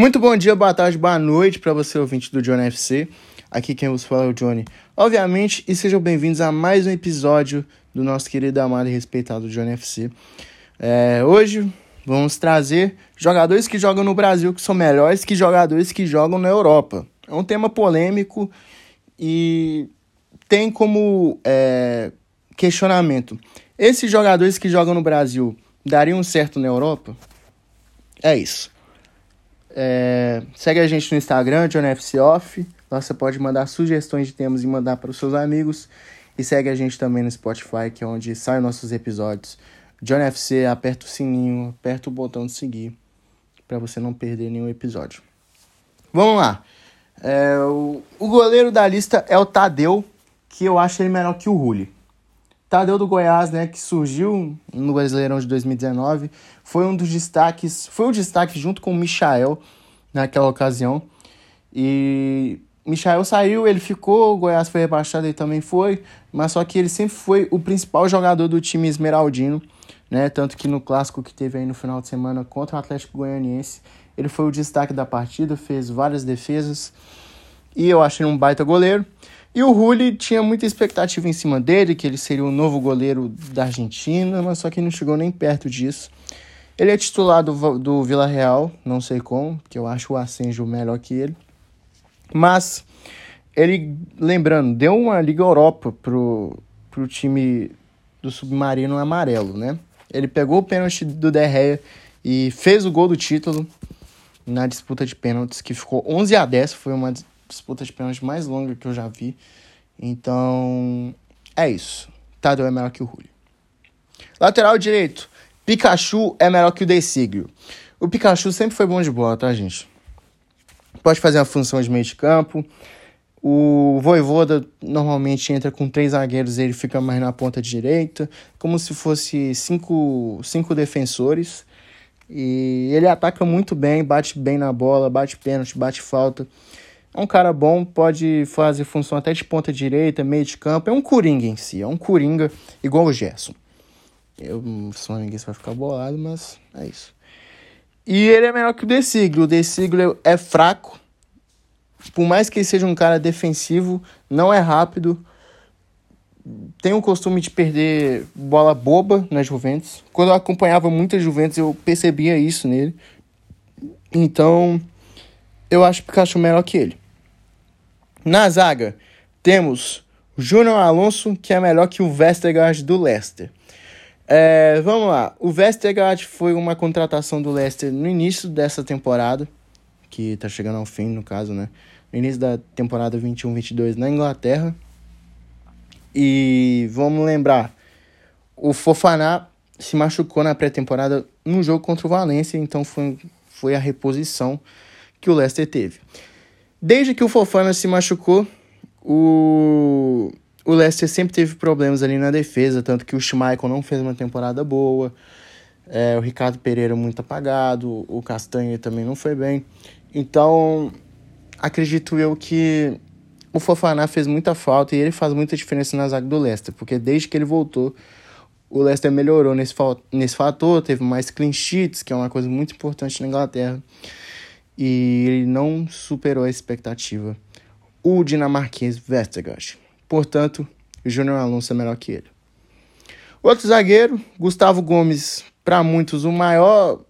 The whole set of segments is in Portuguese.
Muito bom dia, boa tarde, boa noite para você, ouvinte do Johnny FC. Aqui quem vos fala é o Johnny, obviamente, e sejam bem-vindos a mais um episódio do nosso querido, amado e respeitado Johnny FC. É, hoje vamos trazer jogadores que jogam no Brasil que são melhores que jogadores que jogam na Europa. É um tema polêmico e tem como é, questionamento: esses jogadores que jogam no Brasil dariam certo na Europa? É isso. É, segue a gente no Instagram, JohnFCOff. Lá você pode mandar sugestões de temas e mandar para os seus amigos. E segue a gente também no Spotify, que é onde saem nossos episódios. John FC, aperta o sininho, aperta o botão de seguir para você não perder nenhum episódio. Vamos lá. É, o, o, goleiro da lista é o Tadeu, que eu acho ele melhor que o Rulli. Tadeu do Goiás, né, que surgiu no Brasileirão de 2019, foi um dos destaques, foi o destaque junto com o Michael naquela ocasião. E Michael saiu, ele ficou, o Goiás foi rebaixado, ele também foi, mas só que ele sempre foi o principal jogador do time esmeraldino né? Tanto que no clássico que teve aí no final de semana contra o Atlético Goianiense, ele foi o destaque da partida, fez várias defesas e eu achei um baita goleiro. E o Rulli tinha muita expectativa em cima dele, que ele seria o novo goleiro da Argentina, mas só que não chegou nem perto disso. Ele é titular do, do Vila Real, não sei como, que eu acho o Ascenjo melhor que ele. Mas ele, lembrando, deu uma Liga Europa pro, pro time do Submarino Amarelo, né? Ele pegou o pênalti do Derreia e fez o gol do título na disputa de pênaltis, que ficou 11 a 10. Foi uma disputa de pênaltis mais longa que eu já vi. Então, é isso. Tadeu é melhor que o Julio. Lateral direito. Pikachu é melhor que o Desiglio. O Pikachu sempre foi bom de bola, tá, gente? Pode fazer a função de meio de campo. O Voivoda normalmente entra com três zagueiros, ele fica mais na ponta direita, como se fosse cinco, cinco defensores. E ele ataca muito bem, bate bem na bola, bate pênalti, bate falta. É um cara bom, pode fazer função até de ponta direita, meio de campo. É um coringa em si, é um coringa igual o Gerson. Eu sou ninguém vai ficar bolado, mas é isso. E ele é melhor que o De Siglo. O De Siglo é fraco, por mais que ele seja um cara defensivo, não é rápido, tem o costume de perder bola boba na Juventus. Quando eu acompanhava muita Juventus, eu percebia isso nele. Então, eu acho o Pikachu melhor que ele. Na zaga, temos o Júnior Alonso, que é melhor que o Vestergaard do Leicester. É, vamos lá. O Vestergaard foi uma contratação do Leicester no início dessa temporada que tá chegando ao fim, no caso, né? No início da temporada 21-22 na Inglaterra. E vamos lembrar, o Fofaná se machucou na pré-temporada no jogo contra o Valência, então foi, foi a reposição que o Leicester teve. Desde que o Fofana se machucou, o, o Leicester sempre teve problemas ali na defesa, tanto que o Schmeichel não fez uma temporada boa, é, o Ricardo Pereira muito apagado, o Castanha também não foi bem. Então, acredito eu que o Fofaná fez muita falta e ele faz muita diferença na zaga do Leicester, porque desde que ele voltou, o Leicester melhorou nesse, nesse fator, teve mais clean sheets, que é uma coisa muito importante na Inglaterra, e ele não superou a expectativa. O dinamarquês Vestergaard. Portanto, Júnior Alonso é melhor que ele. Outro zagueiro, Gustavo Gomes, para muitos o maior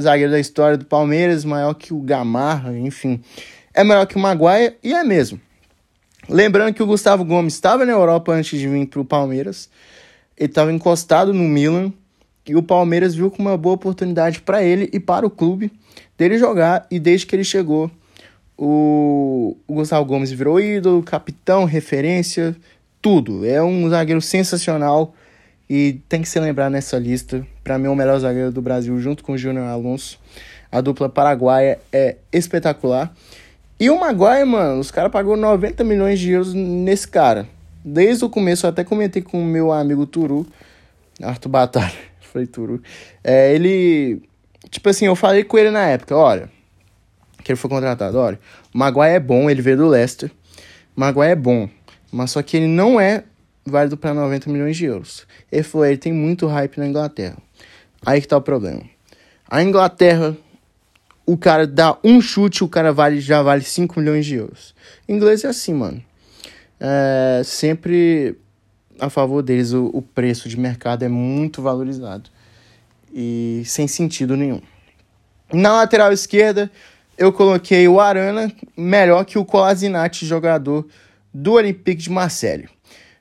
zagueiro da história do Palmeiras, maior que o Gamarra, enfim. É maior que o Maguire e é mesmo. Lembrando que o Gustavo Gomes estava na Europa antes de vir para o Palmeiras. Ele estava encostado no Milan e o Palmeiras viu como uma boa oportunidade para ele e para o clube dele jogar. E desde que ele chegou, o, o Gustavo Gomes virou ídolo, capitão, referência, tudo. É um zagueiro sensacional e tem que ser lembrado nessa lista. Para mim, o melhor zagueiro do Brasil, junto com o Júnior Alonso. A dupla paraguaia é espetacular. E o Maguire, mano, os caras pagou 90 milhões de euros nesse cara. Desde o começo, eu até comentei com o meu amigo Turu, Arthur Batalha, foi Turu. É, ele, tipo assim, eu falei com ele na época, olha, que ele foi contratado, olha, o Maguire é bom, ele veio do Leicester, Maguire é bom, mas só que ele não é válido para 90 milhões de euros. Ele falou, ele tem muito hype na Inglaterra. Aí que tá o problema. A Inglaterra, o cara dá um chute, o cara vale, já vale 5 milhões de euros. Em inglês é assim, mano. É, sempre a favor deles, o, o preço de mercado é muito valorizado. E sem sentido nenhum. Na lateral esquerda, eu coloquei o Arana, melhor que o Colasinati, jogador do Olympique de Marseille.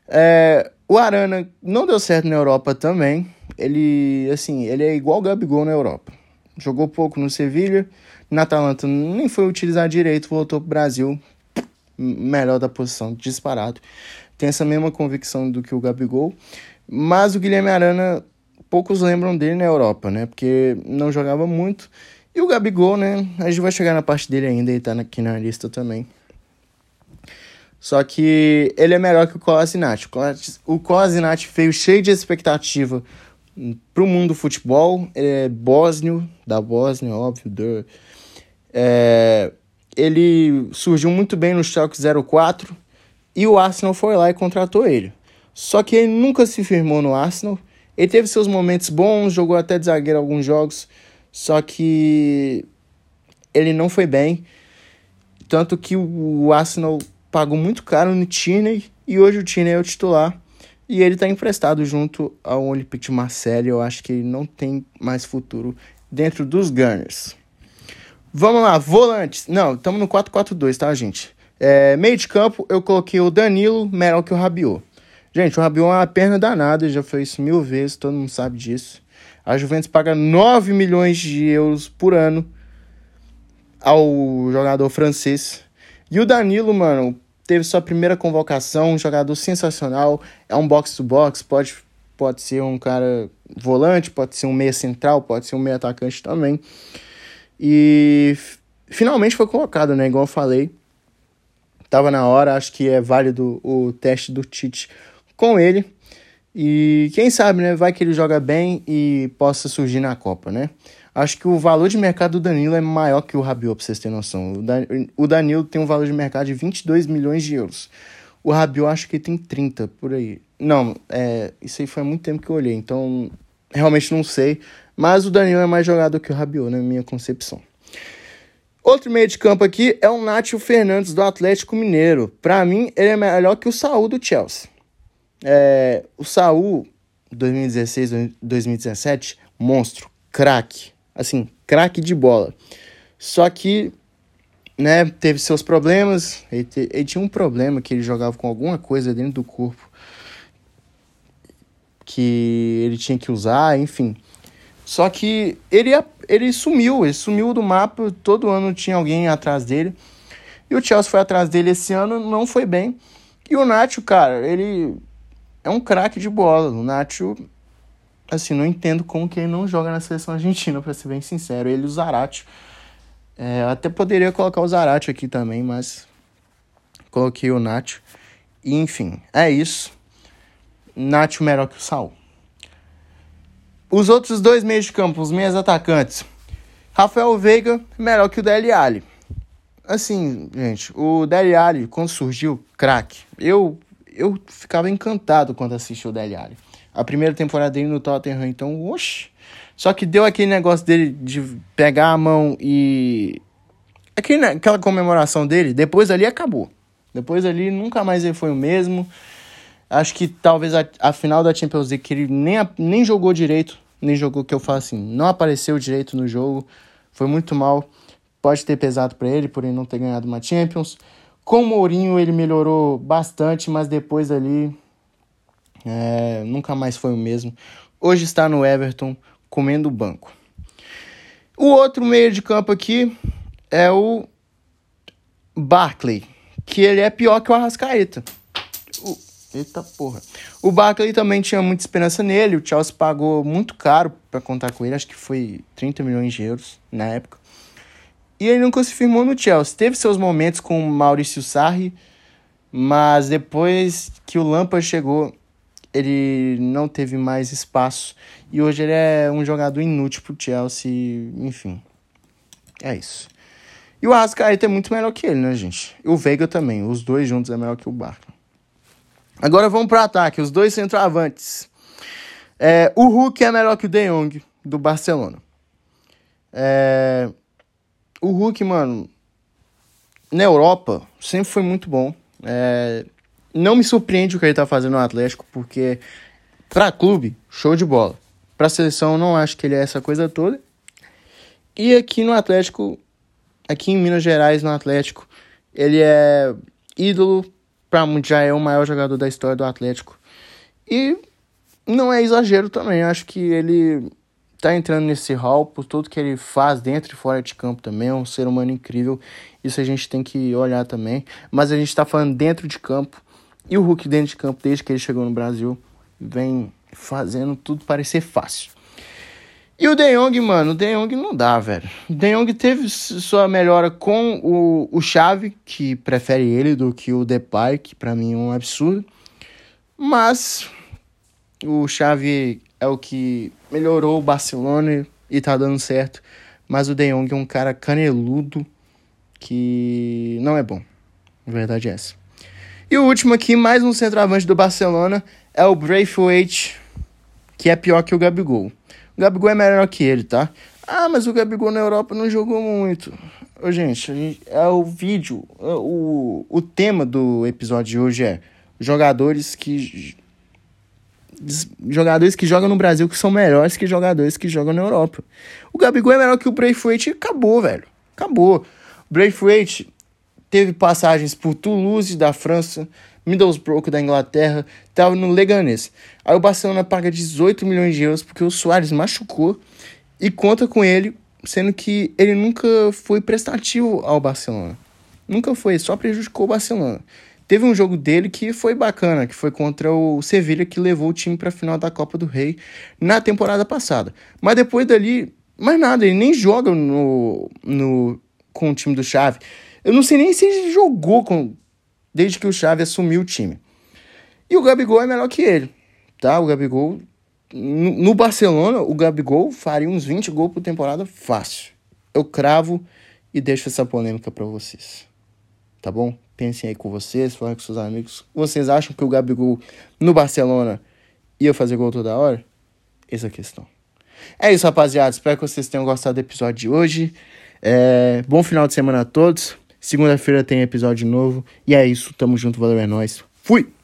É, o Arana não deu certo na Europa também. Ele, assim, ele é igual o Gabigol na Europa. Jogou pouco no Sevilha, na Atalanta nem foi utilizar direito, voltou pro Brasil, melhor da posição, disparado. Tem essa mesma convicção do que o Gabigol. Mas o Guilherme Arana, poucos lembram dele na Europa, né? Porque não jogava muito. E o Gabigol, né? A gente vai chegar na parte dele ainda, ele tá aqui na lista também. Só que ele é melhor que o Kolasinac. O Kolasinac veio cheio de expectativa pro mundo do futebol. Ele é bósnio, da Bósnia, óbvio. Do, é, ele surgiu muito bem no Schalke 04 e o Arsenal foi lá e contratou ele. Só que ele nunca se firmou no Arsenal. Ele teve seus momentos bons, jogou até de zagueiro alguns jogos, só que ele não foi bem. Tanto que o Arsenal pagou muito caro no Tierney e hoje o Tierney é o titular. E ele está emprestado junto ao Olympique de Marseille. Eu acho que ele não tem mais futuro dentro dos Gunners. Vamos lá, volantes. Não, estamos no 4-4-2, tá, gente? É, meio de campo, eu coloquei o Danilo melhor que o Rabiot. Gente, o Rabiot é uma perna danada, já fez isso mil vezes, todo mundo sabe disso. A Juventus paga 9 milhões de euros por ano ao jogador francês. E o Danilo, mano, teve sua primeira convocação, um jogador sensacional, é um box-to-box, pode, pode ser um cara volante, pode ser um meia central, pode ser um meia atacante também. E finalmente foi colocado, né? Igual eu falei. Tava na hora, acho que é válido o teste do Tite com ele. E quem sabe, né? Vai que ele joga bem e possa surgir na Copa, né? Acho que o valor de mercado do Danilo é maior que o Rabiot, pra vocês terem noção. O Danilo tem um valor de mercado de 22 milhões de euros. O Rabiot acho que tem 30 por aí. Não, é, isso aí foi muito tempo que eu olhei, então realmente não sei. Mas o Danilo é mais jogador que o Rabiot, na minha concepção. Outro meio de campo aqui é o Nátio Fernandes do Atlético Mineiro. Para mim, ele é melhor que o Saul do Chelsea. É, o Saul, 2016, 2017, monstro, craque. Assim, craque de bola. Só que, né, teve seus problemas. Ele, te, ele, tinha um problema que ele jogava com alguma coisa dentro do corpo que ele tinha que usar, enfim. Só que ele, ele sumiu, ele sumiu do mapa. Todo ano tinha alguém atrás dele. E o Chelsea foi atrás dele esse ano, não foi bem. E o Nacho, cara, ele é um craque de bola. O Nacho, assim, não entendo como que ele não joga na seleção argentina, para ser bem sincero. Ele e o Zarate. É, até poderia colocar o Zarate aqui também, mas coloquei o Nacho. E, enfim, é isso. Nacho melhor que o Saul. Os outros dois meios de campo, os meias atacantes. Rafael Veiga, melhor que o Dele Alli. Assim, gente, o Dele Alli, quando surgiu, craque. Eu eu ficava encantado quando assisti o Dele Alli. A primeira temporada dele no Tottenham, então, oxe. Só que deu aquele negócio dele de pegar a mão e. Aquele, aquela comemoração dele, depois ali acabou. Depois ali nunca mais ele foi o mesmo. Acho que talvez a, a final da Champions League, que ele nem, nem jogou direito, nem jogou, que eu falo assim, não apareceu direito no jogo, foi muito mal. Pode ter pesado para ele por ele não ter ganhado uma Champions. Com o Mourinho ele melhorou bastante, mas depois ali é, nunca mais foi o mesmo. Hoje está no Everton comendo banco. O outro meio de campo aqui é o Barkley, que ele é pior que o Arrascaeta. O, eita porra. O Barkley também tinha muita esperança nele, o Chelsea pagou muito caro para contar com ele, acho que foi 30 milhões de euros na época. E ele nunca se firmou no Chelsea. Teve seus momentos com o Maurício Sarri, mas depois que o Lampa chegou, ele não teve mais espaço. E hoje ele é um jogador inútil pro Chelsea, enfim. É isso. E o Arrascaeta é muito melhor que ele, né, gente? E o Veiga também. Os dois juntos é melhor que o Barca. Agora vamos pro ataque. Os dois centroavantes. É, o Hulk é melhor que o De Jong, do Barcelona. É, o Hulk, mano, na Europa sempre foi muito bom. É, não me surpreende o que ele tá fazendo no Atlético, porque pra clube, show de bola. Pra seleção, não acho que ele é essa coisa toda. E aqui no Atlético, aqui em Minas Gerais, no Atlético, ele é ídolo, pra já é o maior jogador da história do Atlético. E não é exagero também, acho que ele tá entrando nesse hall por tudo que ele faz dentro e fora de campo também, é um ser humano incrível. Isso a gente tem que olhar também. Mas a gente tá falando dentro de campo. E o Hulk dentro de campo, desde que ele chegou no Brasil, vem fazendo tudo parecer fácil. E o De Jong, mano, o De Jong não dá, velho. O De Jong teve sua melhora com o, o Xavi, que prefere ele do que o Depay, que para mim é um absurdo. Mas o Xavi é o que melhorou o Barcelona e tá dando certo. Mas o De Jong é um cara caneludo que não é bom. A verdade é essa. E o último aqui, mais um centroavante do Barcelona, é o Braithwaite, que é pior que o Gabigol. O Gabigol é melhor que ele, tá? Ah, mas o Gabigol na Europa não jogou muito. Ô, gente, gente é o vídeo, é o, o tema do episódio de hoje é jogadores que jogadores que jogam no Brasil que são melhores que jogadores que jogam na Europa. O Gabigol é melhor que o Braithwaite e acabou, velho. Acabou. O Braithwaite teve passagens por Toulouse da França, Middlesbrough da Inglaterra, estava no Leganés. Aí o Barcelona paga 18 milhões de euros porque o Soares machucou e conta com ele, sendo que ele nunca foi prestativo ao Barcelona. Nunca foi, só prejudicou o Barcelona. Teve um jogo dele que foi bacana, que foi contra o Sevilha, que levou o time para a final da Copa do Rei na temporada passada. Mas depois dali, mais nada, ele nem joga no, no, com o time do Xavi. Eu não sei nem se ele jogou com, desde que o Xavi assumiu o time. E o Gabigol é melhor que ele, tá? O Gabigol no Barcelona, o Gabigol faria uns 20 gols por temporada fácil. Eu cravo e deixo essa polêmica para vocês. Tá bom? Pensem aí com vocês, falem com seus amigos. Vocês acham que o Gabigol no Barcelona ia fazer gol toda hora? Essa é a questão. É isso, rapaziada. Espero que vocês tenham gostado do episódio de hoje. É... Bom final de semana a todos. Segunda-feira tem episódio novo. E é isso. Tamo junto. Valeu, é nóis. Fui!